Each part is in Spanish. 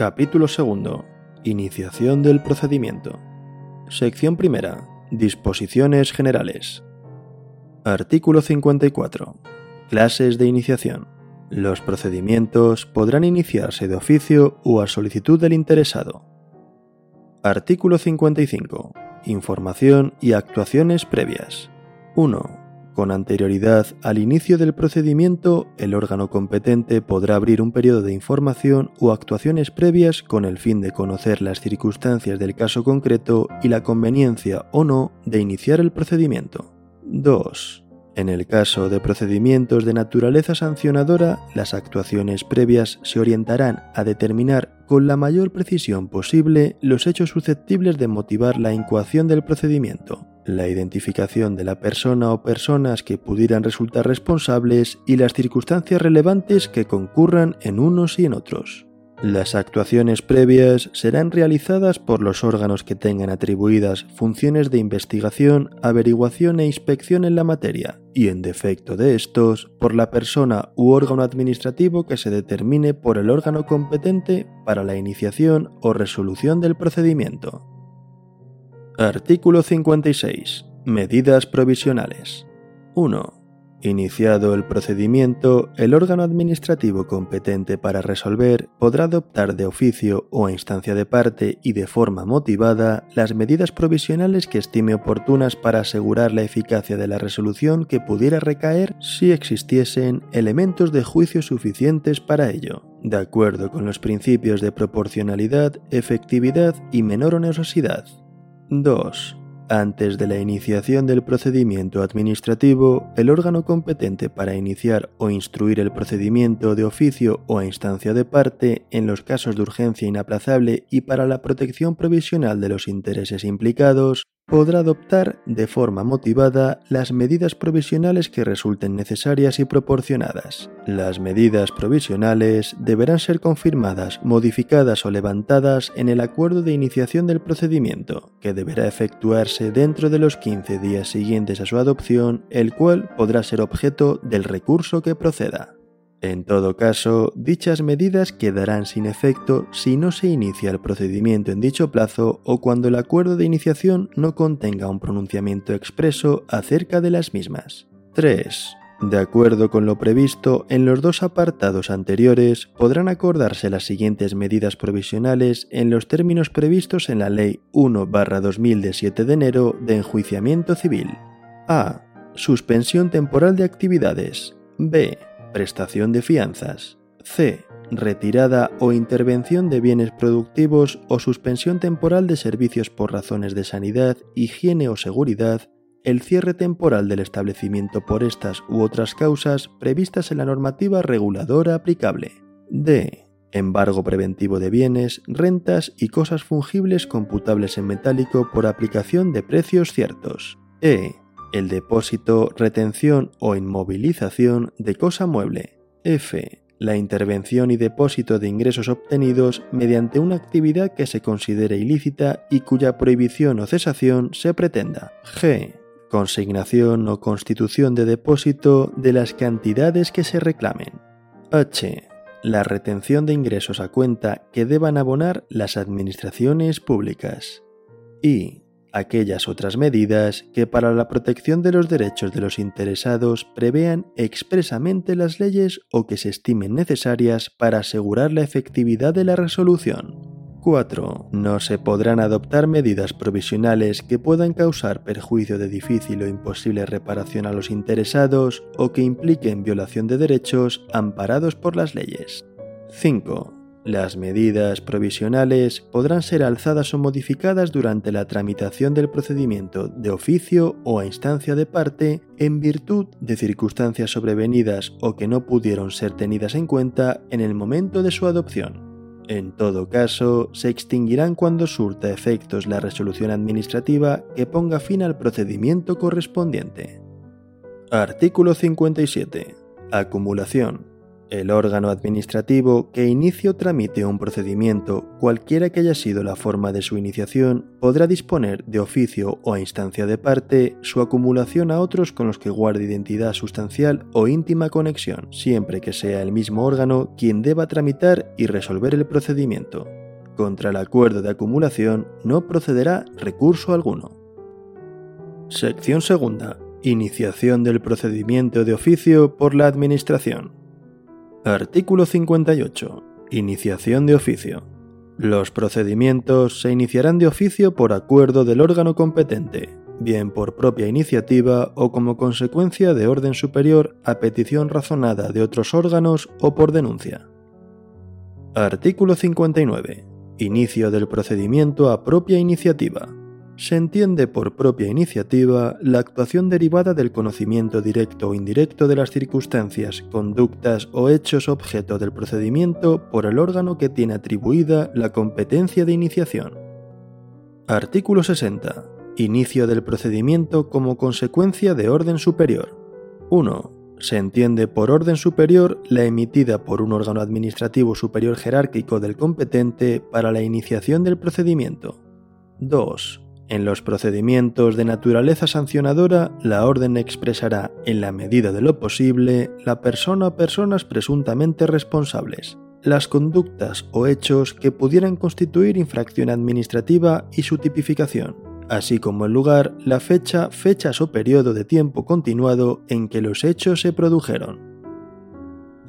Capítulo 2. Iniciación del procedimiento. Sección primera. Disposiciones generales. Artículo 54. Clases de iniciación. Los procedimientos podrán iniciarse de oficio o a solicitud del interesado. Artículo 55. Información y actuaciones previas. 1. Con anterioridad al inicio del procedimiento, el órgano competente podrá abrir un periodo de información o actuaciones previas con el fin de conocer las circunstancias del caso concreto y la conveniencia o no de iniciar el procedimiento. 2. En el caso de procedimientos de naturaleza sancionadora, las actuaciones previas se orientarán a determinar con la mayor precisión posible los hechos susceptibles de motivar la incoación del procedimiento, la identificación de la persona o personas que pudieran resultar responsables y las circunstancias relevantes que concurran en unos y en otros. Las actuaciones previas serán realizadas por los órganos que tengan atribuidas funciones de investigación, averiguación e inspección en la materia, y en defecto de estos, por la persona u órgano administrativo que se determine por el órgano competente para la iniciación o resolución del procedimiento. Artículo 56. Medidas provisionales. 1. Iniciado el procedimiento, el órgano administrativo competente para resolver podrá adoptar de oficio o a instancia de parte y de forma motivada las medidas provisionales que estime oportunas para asegurar la eficacia de la resolución que pudiera recaer si existiesen elementos de juicio suficientes para ello, de acuerdo con los principios de proporcionalidad, efectividad y menor onerosidad. 2. Antes de la iniciación del procedimiento administrativo, el órgano competente para iniciar o instruir el procedimiento de oficio o a instancia de parte en los casos de urgencia inaplazable y para la protección provisional de los intereses implicados, podrá adoptar de forma motivada las medidas provisionales que resulten necesarias y proporcionadas. Las medidas provisionales deberán ser confirmadas, modificadas o levantadas en el acuerdo de iniciación del procedimiento, que deberá efectuarse dentro de los 15 días siguientes a su adopción, el cual podrá ser objeto del recurso que proceda. En todo caso, dichas medidas quedarán sin efecto si no se inicia el procedimiento en dicho plazo o cuando el acuerdo de iniciación no contenga un pronunciamiento expreso acerca de las mismas. 3. De acuerdo con lo previsto en los dos apartados anteriores, podrán acordarse las siguientes medidas provisionales en los términos previstos en la Ley 1-2000 de 7 de enero de enjuiciamiento civil. A. Suspensión temporal de actividades. B prestación de fianzas. C. Retirada o intervención de bienes productivos o suspensión temporal de servicios por razones de sanidad, higiene o seguridad, el cierre temporal del establecimiento por estas u otras causas previstas en la normativa reguladora aplicable. D. Embargo preventivo de bienes, rentas y cosas fungibles computables en metálico por aplicación de precios ciertos. E el depósito, retención o inmovilización de cosa mueble. F. La intervención y depósito de ingresos obtenidos mediante una actividad que se considere ilícita y cuya prohibición o cesación se pretenda. G. Consignación o constitución de depósito de las cantidades que se reclamen. H. La retención de ingresos a cuenta que deban abonar las administraciones públicas. I aquellas otras medidas que para la protección de los derechos de los interesados prevean expresamente las leyes o que se estimen necesarias para asegurar la efectividad de la resolución. 4. No se podrán adoptar medidas provisionales que puedan causar perjuicio de difícil o imposible reparación a los interesados o que impliquen violación de derechos amparados por las leyes. 5. Las medidas provisionales podrán ser alzadas o modificadas durante la tramitación del procedimiento de oficio o a instancia de parte en virtud de circunstancias sobrevenidas o que no pudieron ser tenidas en cuenta en el momento de su adopción. En todo caso, se extinguirán cuando surta efectos la resolución administrativa que ponga fin al procedimiento correspondiente. Artículo 57. Acumulación. El órgano administrativo que inicie o tramite un procedimiento, cualquiera que haya sido la forma de su iniciación, podrá disponer de oficio o a instancia de parte su acumulación a otros con los que guarde identidad sustancial o íntima conexión, siempre que sea el mismo órgano quien deba tramitar y resolver el procedimiento. Contra el acuerdo de acumulación no procederá recurso alguno. Sección segunda. Iniciación del procedimiento de oficio por la Administración. Artículo 58. Iniciación de oficio. Los procedimientos se iniciarán de oficio por acuerdo del órgano competente, bien por propia iniciativa o como consecuencia de orden superior a petición razonada de otros órganos o por denuncia. Artículo 59. Inicio del procedimiento a propia iniciativa se entiende por propia iniciativa la actuación derivada del conocimiento directo o indirecto de las circunstancias, conductas o hechos objeto del procedimiento por el órgano que tiene atribuida la competencia de iniciación. Artículo 60. Inicio del procedimiento como consecuencia de orden superior. 1. Se entiende por orden superior la emitida por un órgano administrativo superior jerárquico del competente para la iniciación del procedimiento. 2 en los procedimientos de naturaleza sancionadora, la orden expresará, en la medida de lo posible, la persona o personas presuntamente responsables, las conductas o hechos que pudieran constituir infracción administrativa y su tipificación, así como el lugar, la fecha, fechas o periodo de tiempo continuado en que los hechos se produjeron.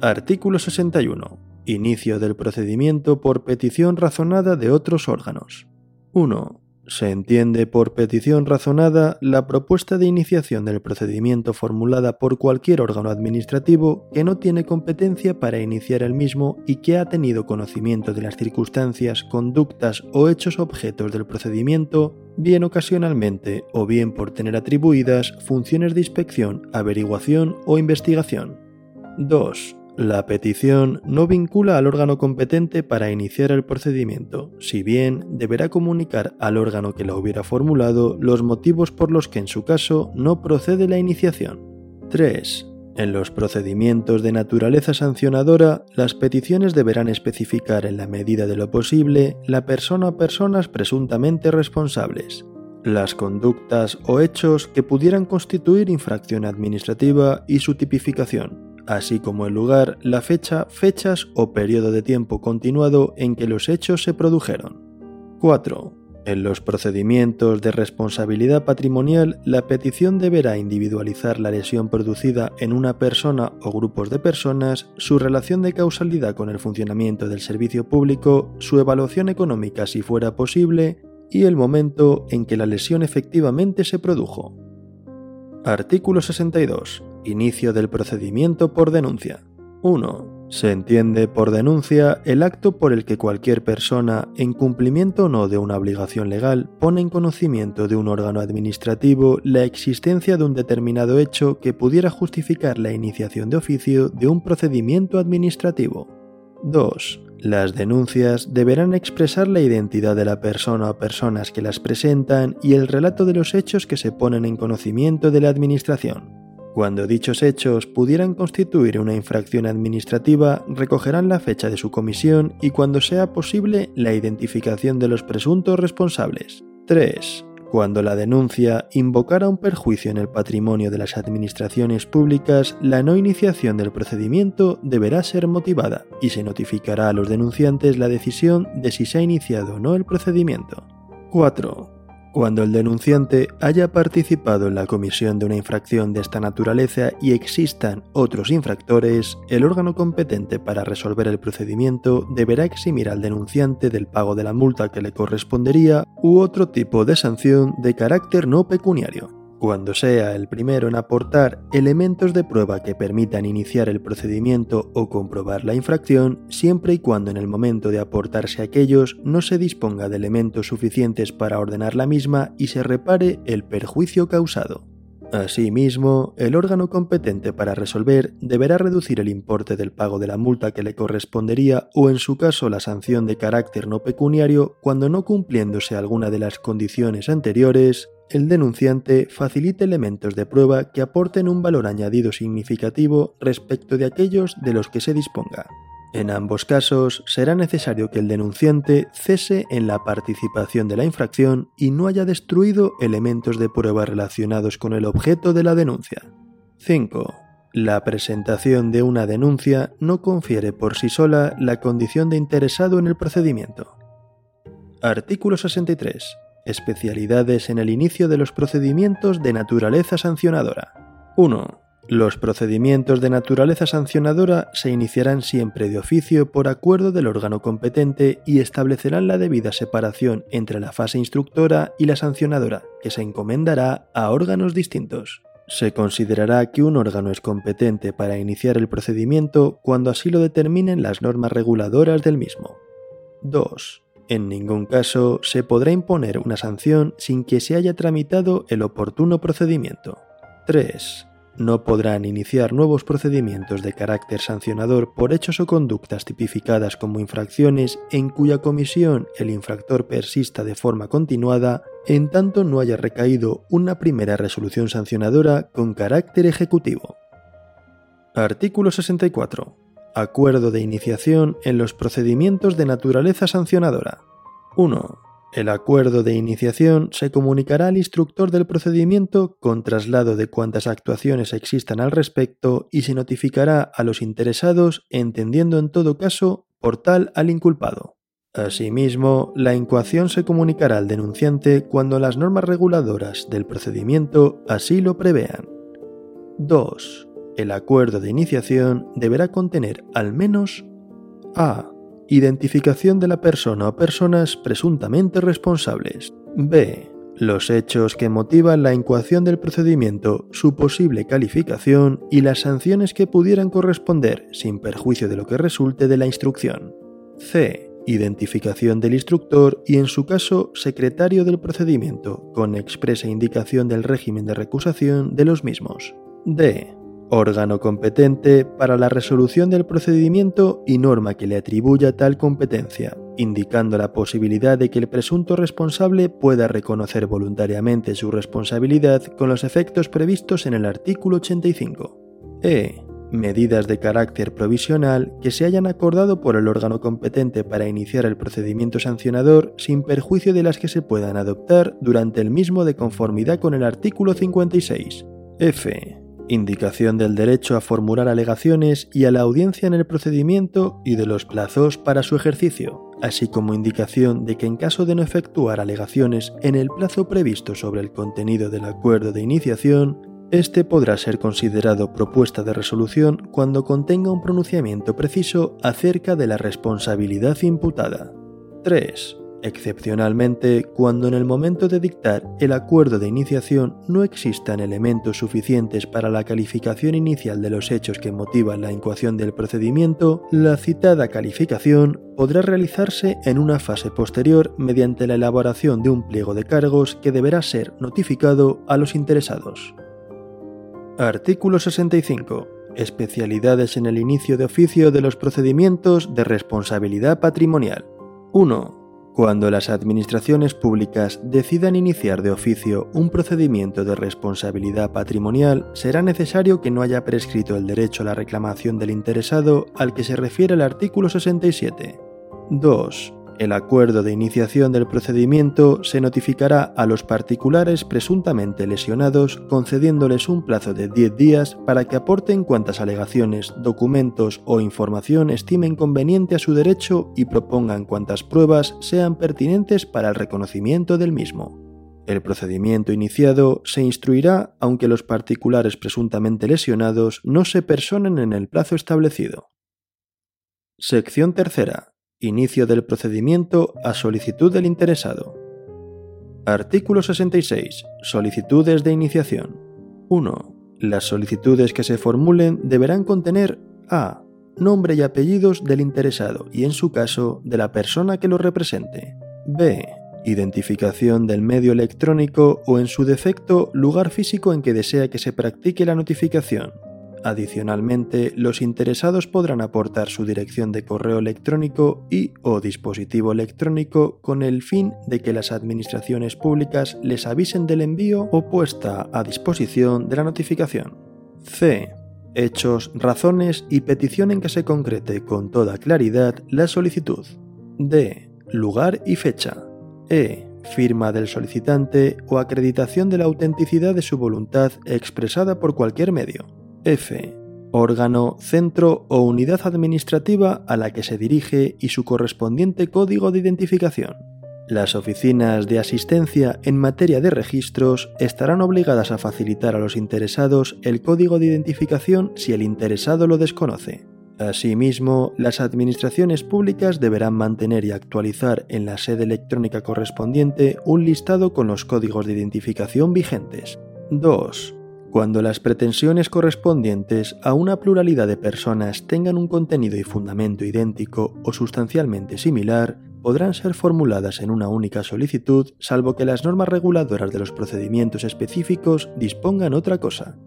Artículo 61. Inicio del procedimiento por petición razonada de otros órganos. 1. Se entiende por petición razonada la propuesta de iniciación del procedimiento formulada por cualquier órgano administrativo que no tiene competencia para iniciar el mismo y que ha tenido conocimiento de las circunstancias, conductas o hechos objetos del procedimiento, bien ocasionalmente o bien por tener atribuidas funciones de inspección, averiguación o investigación. 2 la petición no vincula al órgano competente para iniciar el procedimiento, si bien deberá comunicar al órgano que la hubiera formulado los motivos por los que en su caso no procede la iniciación. 3. En los procedimientos de naturaleza sancionadora, las peticiones deberán especificar en la medida de lo posible la persona o personas presuntamente responsables, las conductas o hechos que pudieran constituir infracción administrativa y su tipificación, así como el lugar, la fecha, fechas o periodo de tiempo continuado en que los hechos se produjeron. 4. En los procedimientos de responsabilidad patrimonial, la petición deberá individualizar la lesión producida en una persona o grupos de personas, su relación de causalidad con el funcionamiento del servicio público, su evaluación económica si fuera posible y el momento en que la lesión efectivamente se produjo. Artículo 62. Inicio del procedimiento por denuncia. 1. Se entiende por denuncia el acto por el que cualquier persona, en cumplimiento o no de una obligación legal, pone en conocimiento de un órgano administrativo la existencia de un determinado hecho que pudiera justificar la iniciación de oficio de un procedimiento administrativo. 2. Las denuncias deberán expresar la identidad de la persona o personas que las presentan y el relato de los hechos que se ponen en conocimiento de la Administración. Cuando dichos hechos pudieran constituir una infracción administrativa, recogerán la fecha de su comisión y cuando sea posible la identificación de los presuntos responsables. 3. Cuando la denuncia invocara un perjuicio en el patrimonio de las administraciones públicas, la no iniciación del procedimiento deberá ser motivada y se notificará a los denunciantes la decisión de si se ha iniciado o no el procedimiento. 4. Cuando el denunciante haya participado en la comisión de una infracción de esta naturaleza y existan otros infractores, el órgano competente para resolver el procedimiento deberá eximir al denunciante del pago de la multa que le correspondería u otro tipo de sanción de carácter no pecuniario cuando sea el primero en aportar elementos de prueba que permitan iniciar el procedimiento o comprobar la infracción, siempre y cuando en el momento de aportarse aquellos no se disponga de elementos suficientes para ordenar la misma y se repare el perjuicio causado. Asimismo, el órgano competente para resolver deberá reducir el importe del pago de la multa que le correspondería o en su caso la sanción de carácter no pecuniario cuando no cumpliéndose alguna de las condiciones anteriores el denunciante facilite elementos de prueba que aporten un valor añadido significativo respecto de aquellos de los que se disponga. En ambos casos, será necesario que el denunciante cese en la participación de la infracción y no haya destruido elementos de prueba relacionados con el objeto de la denuncia. 5. La presentación de una denuncia no confiere por sí sola la condición de interesado en el procedimiento. Artículo 63. Especialidades en el inicio de los procedimientos de naturaleza sancionadora. 1. Los procedimientos de naturaleza sancionadora se iniciarán siempre de oficio por acuerdo del órgano competente y establecerán la debida separación entre la fase instructora y la sancionadora, que se encomendará a órganos distintos. Se considerará que un órgano es competente para iniciar el procedimiento cuando así lo determinen las normas reguladoras del mismo. 2. En ningún caso se podrá imponer una sanción sin que se haya tramitado el oportuno procedimiento. 3 no podrán iniciar nuevos procedimientos de carácter sancionador por hechos o conductas tipificadas como infracciones en cuya comisión el infractor persista de forma continuada en tanto no haya recaído una primera resolución sancionadora con carácter ejecutivo. Artículo 64. Acuerdo de iniciación en los procedimientos de naturaleza sancionadora. 1. El acuerdo de iniciación se comunicará al instructor del procedimiento con traslado de cuantas actuaciones existan al respecto y se notificará a los interesados, entendiendo en todo caso por tal al inculpado. Asimismo, la incoación se comunicará al denunciante cuando las normas reguladoras del procedimiento así lo prevean. 2. El acuerdo de iniciación deberá contener al menos a Identificación de la persona o personas presuntamente responsables. B. Los hechos que motivan la incoación del procedimiento, su posible calificación y las sanciones que pudieran corresponder, sin perjuicio de lo que resulte de la instrucción. C. Identificación del instructor y, en su caso, secretario del procedimiento, con expresa indicación del régimen de recusación de los mismos. D órgano competente para la resolución del procedimiento y norma que le atribuya tal competencia, indicando la posibilidad de que el presunto responsable pueda reconocer voluntariamente su responsabilidad con los efectos previstos en el artículo 85. E. Medidas de carácter provisional que se hayan acordado por el órgano competente para iniciar el procedimiento sancionador sin perjuicio de las que se puedan adoptar durante el mismo de conformidad con el artículo 56. F indicación del derecho a formular alegaciones y a la audiencia en el procedimiento y de los plazos para su ejercicio, así como indicación de que en caso de no efectuar alegaciones en el plazo previsto sobre el contenido del acuerdo de iniciación, este podrá ser considerado propuesta de resolución cuando contenga un pronunciamiento preciso acerca de la responsabilidad imputada. 3 excepcionalmente cuando en el momento de dictar el acuerdo de iniciación no existan elementos suficientes para la calificación inicial de los hechos que motivan la incoación del procedimiento, la citada calificación podrá realizarse en una fase posterior mediante la elaboración de un pliego de cargos que deberá ser notificado a los interesados. Artículo 65. Especialidades en el inicio de oficio de los procedimientos de responsabilidad patrimonial. 1. Cuando las administraciones públicas decidan iniciar de oficio un procedimiento de responsabilidad patrimonial, será necesario que no haya prescrito el derecho a la reclamación del interesado al que se refiere el artículo 67. 2. El acuerdo de iniciación del procedimiento se notificará a los particulares presuntamente lesionados concediéndoles un plazo de 10 días para que aporten cuantas alegaciones, documentos o información estimen conveniente a su derecho y propongan cuantas pruebas sean pertinentes para el reconocimiento del mismo. El procedimiento iniciado se instruirá aunque los particulares presuntamente lesionados no se personen en el plazo establecido. Sección tercera. Inicio del procedimiento a solicitud del interesado. Artículo 66. Solicitudes de iniciación. 1. Las solicitudes que se formulen deberán contener a. Nombre y apellidos del interesado y, en su caso, de la persona que lo represente. b. Identificación del medio electrónico o, en su defecto, lugar físico en que desea que se practique la notificación. Adicionalmente, los interesados podrán aportar su dirección de correo electrónico y o dispositivo electrónico con el fin de que las administraciones públicas les avisen del envío o puesta a disposición de la notificación. C. Hechos, razones y petición en que se concrete con toda claridad la solicitud. D. Lugar y fecha. E. Firma del solicitante o acreditación de la autenticidad de su voluntad expresada por cualquier medio. F. Órgano, centro o unidad administrativa a la que se dirige y su correspondiente código de identificación. Las oficinas de asistencia en materia de registros estarán obligadas a facilitar a los interesados el código de identificación si el interesado lo desconoce. Asimismo, las administraciones públicas deberán mantener y actualizar en la sede electrónica correspondiente un listado con los códigos de identificación vigentes. 2. Cuando las pretensiones correspondientes a una pluralidad de personas tengan un contenido y fundamento idéntico o sustancialmente similar, podrán ser formuladas en una única solicitud salvo que las normas reguladoras de los procedimientos específicos dispongan otra cosa.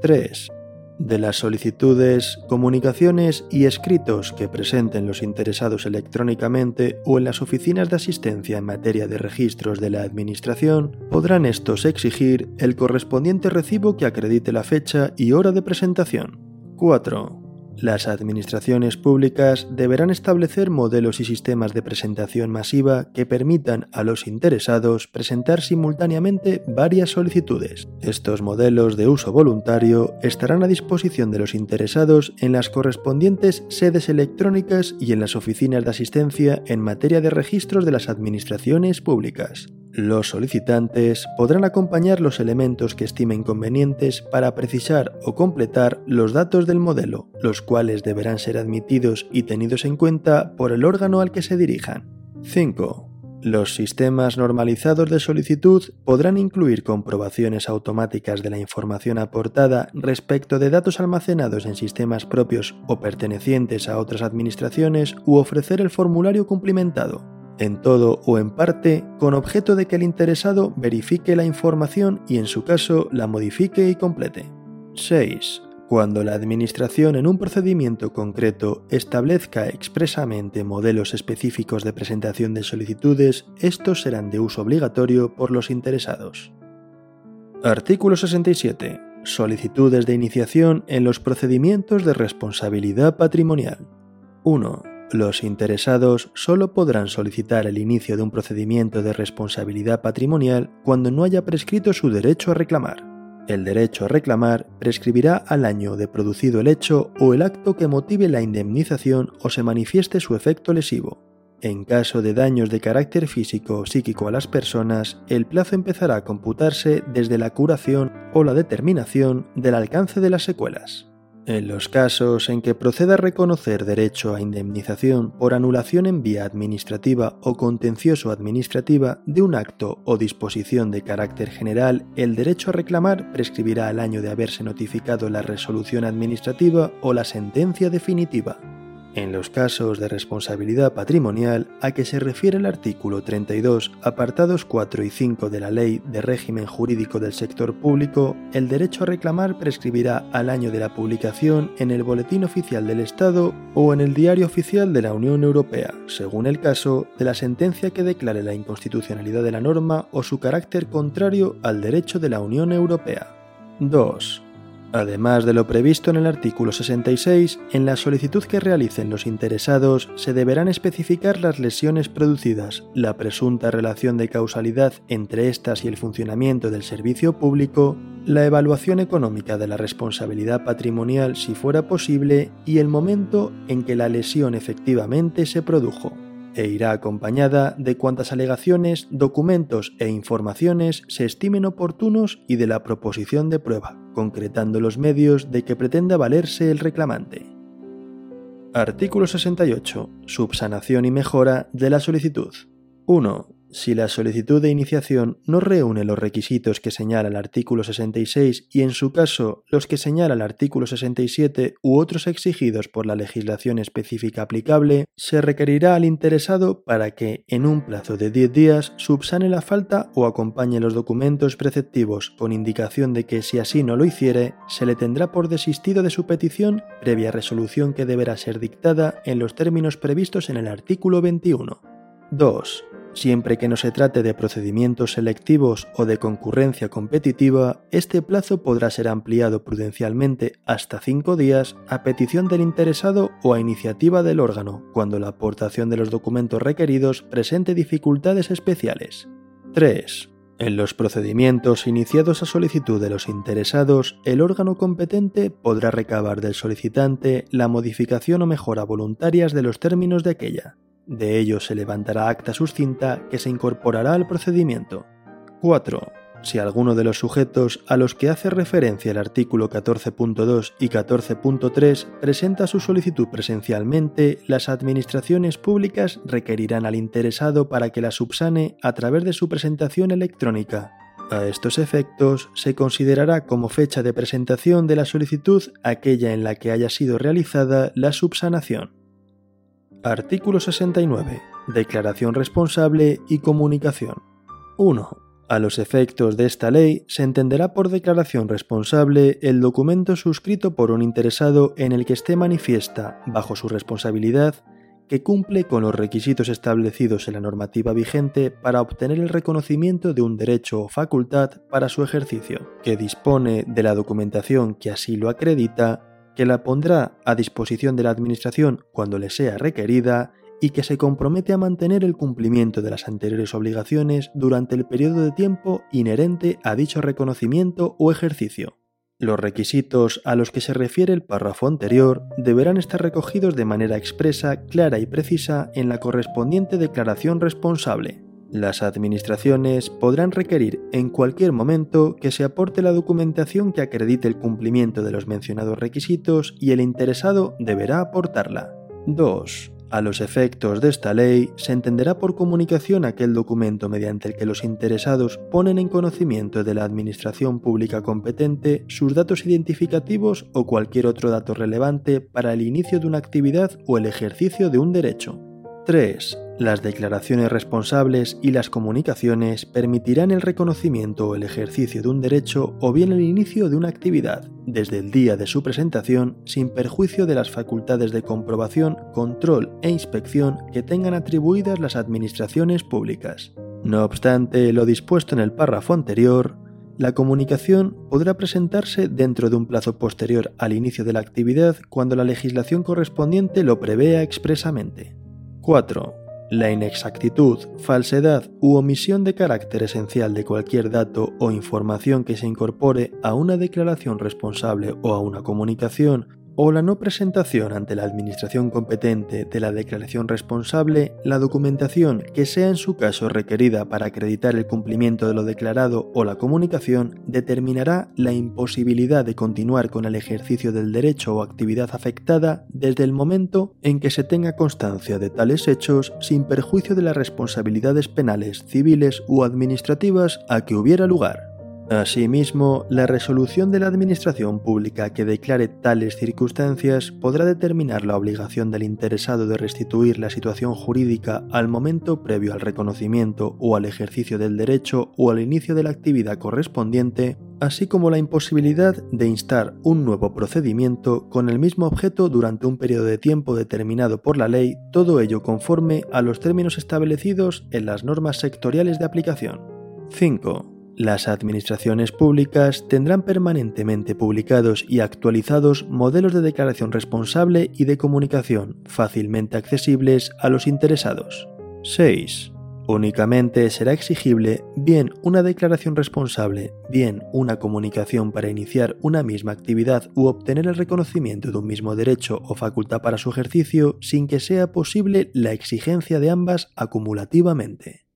3 de las solicitudes, comunicaciones y escritos que presenten los interesados electrónicamente o en las oficinas de asistencia en materia de registros de la Administración, podrán estos exigir el correspondiente recibo que acredite la fecha y hora de presentación. 4. Las administraciones públicas deberán establecer modelos y sistemas de presentación masiva que permitan a los interesados presentar simultáneamente varias solicitudes. Estos modelos de uso voluntario estarán a disposición de los interesados en las correspondientes sedes electrónicas y en las oficinas de asistencia en materia de registros de las administraciones públicas. Los solicitantes podrán acompañar los elementos que estimen convenientes para precisar o completar los datos del modelo, los cuales deberán ser admitidos y tenidos en cuenta por el órgano al que se dirijan. 5. Los sistemas normalizados de solicitud podrán incluir comprobaciones automáticas de la información aportada respecto de datos almacenados en sistemas propios o pertenecientes a otras administraciones u ofrecer el formulario cumplimentado en todo o en parte, con objeto de que el interesado verifique la información y en su caso la modifique y complete. 6. Cuando la Administración en un procedimiento concreto establezca expresamente modelos específicos de presentación de solicitudes, estos serán de uso obligatorio por los interesados. Artículo 67. Solicitudes de iniciación en los procedimientos de responsabilidad patrimonial. 1. Los interesados solo podrán solicitar el inicio de un procedimiento de responsabilidad patrimonial cuando no haya prescrito su derecho a reclamar. El derecho a reclamar prescribirá al año de producido el hecho o el acto que motive la indemnización o se manifieste su efecto lesivo. En caso de daños de carácter físico o psíquico a las personas, el plazo empezará a computarse desde la curación o la determinación del alcance de las secuelas. En los casos en que proceda a reconocer derecho a indemnización por anulación en vía administrativa o contencioso administrativa de un acto o disposición de carácter general, el derecho a reclamar prescribirá al año de haberse notificado la resolución administrativa o la sentencia definitiva. En los casos de responsabilidad patrimonial a que se refiere el artículo 32, apartados 4 y 5 de la Ley de Régimen Jurídico del Sector Público, el derecho a reclamar prescribirá al año de la publicación en el Boletín Oficial del Estado o en el Diario Oficial de la Unión Europea, según el caso de la sentencia que declare la inconstitucionalidad de la norma o su carácter contrario al derecho de la Unión Europea. 2. Además de lo previsto en el artículo 66, en la solicitud que realicen los interesados se deberán especificar las lesiones producidas, la presunta relación de causalidad entre estas y el funcionamiento del servicio público, la evaluación económica de la responsabilidad patrimonial si fuera posible y el momento en que la lesión efectivamente se produjo e irá acompañada de cuantas alegaciones, documentos e informaciones se estimen oportunos y de la proposición de prueba, concretando los medios de que pretenda valerse el reclamante. Artículo 68. Subsanación y mejora de la solicitud. 1. Si la solicitud de iniciación no reúne los requisitos que señala el artículo 66 y en su caso los que señala el artículo 67 u otros exigidos por la legislación específica aplicable, se requerirá al interesado para que, en un plazo de 10 días, subsane la falta o acompañe los documentos preceptivos con indicación de que si así no lo hiciere, se le tendrá por desistido de su petición previa resolución que deberá ser dictada en los términos previstos en el artículo 21. 2 Siempre que no se trate de procedimientos selectivos o de concurrencia competitiva, este plazo podrá ser ampliado prudencialmente hasta cinco días a petición del interesado o a iniciativa del órgano, cuando la aportación de los documentos requeridos presente dificultades especiales. 3. En los procedimientos iniciados a solicitud de los interesados, el órgano competente podrá recabar del solicitante la modificación o mejora voluntarias de los términos de aquella. De ello se levantará acta suscinta que se incorporará al procedimiento. 4. Si alguno de los sujetos a los que hace referencia el artículo 14.2 y 14.3 presenta su solicitud presencialmente, las administraciones públicas requerirán al interesado para que la subsane a través de su presentación electrónica. A estos efectos, se considerará como fecha de presentación de la solicitud aquella en la que haya sido realizada la subsanación. Artículo 69. Declaración responsable y comunicación. 1. A los efectos de esta ley, se entenderá por declaración responsable el documento suscrito por un interesado en el que esté manifiesta, bajo su responsabilidad, que cumple con los requisitos establecidos en la normativa vigente para obtener el reconocimiento de un derecho o facultad para su ejercicio, que dispone de la documentación que así lo acredita que la pondrá a disposición de la Administración cuando le sea requerida y que se compromete a mantener el cumplimiento de las anteriores obligaciones durante el periodo de tiempo inherente a dicho reconocimiento o ejercicio. Los requisitos a los que se refiere el párrafo anterior deberán estar recogidos de manera expresa, clara y precisa en la correspondiente declaración responsable. Las administraciones podrán requerir en cualquier momento que se aporte la documentación que acredite el cumplimiento de los mencionados requisitos y el interesado deberá aportarla. 2. A los efectos de esta ley, se entenderá por comunicación aquel documento mediante el que los interesados ponen en conocimiento de la Administración Pública competente sus datos identificativos o cualquier otro dato relevante para el inicio de una actividad o el ejercicio de un derecho. 3. Las declaraciones responsables y las comunicaciones permitirán el reconocimiento o el ejercicio de un derecho o bien el inicio de una actividad, desde el día de su presentación, sin perjuicio de las facultades de comprobación, control e inspección que tengan atribuidas las administraciones públicas. No obstante lo dispuesto en el párrafo anterior, la comunicación podrá presentarse dentro de un plazo posterior al inicio de la actividad cuando la legislación correspondiente lo prevea expresamente. 4. La inexactitud, falsedad u omisión de carácter esencial de cualquier dato o información que se incorpore a una declaración responsable o a una comunicación o la no presentación ante la administración competente de la declaración responsable, la documentación que sea en su caso requerida para acreditar el cumplimiento de lo declarado o la comunicación determinará la imposibilidad de continuar con el ejercicio del derecho o actividad afectada desde el momento en que se tenga constancia de tales hechos sin perjuicio de las responsabilidades penales, civiles u administrativas a que hubiera lugar. Asimismo, la resolución de la Administración Pública que declare tales circunstancias podrá determinar la obligación del interesado de restituir la situación jurídica al momento previo al reconocimiento o al ejercicio del derecho o al inicio de la actividad correspondiente, así como la imposibilidad de instar un nuevo procedimiento con el mismo objeto durante un periodo de tiempo determinado por la ley, todo ello conforme a los términos establecidos en las normas sectoriales de aplicación. 5. Las administraciones públicas tendrán permanentemente publicados y actualizados modelos de declaración responsable y de comunicación fácilmente accesibles a los interesados. 6. Únicamente será exigible bien una declaración responsable, bien una comunicación para iniciar una misma actividad u obtener el reconocimiento de un mismo derecho o facultad para su ejercicio sin que sea posible la exigencia de ambas acumulativamente.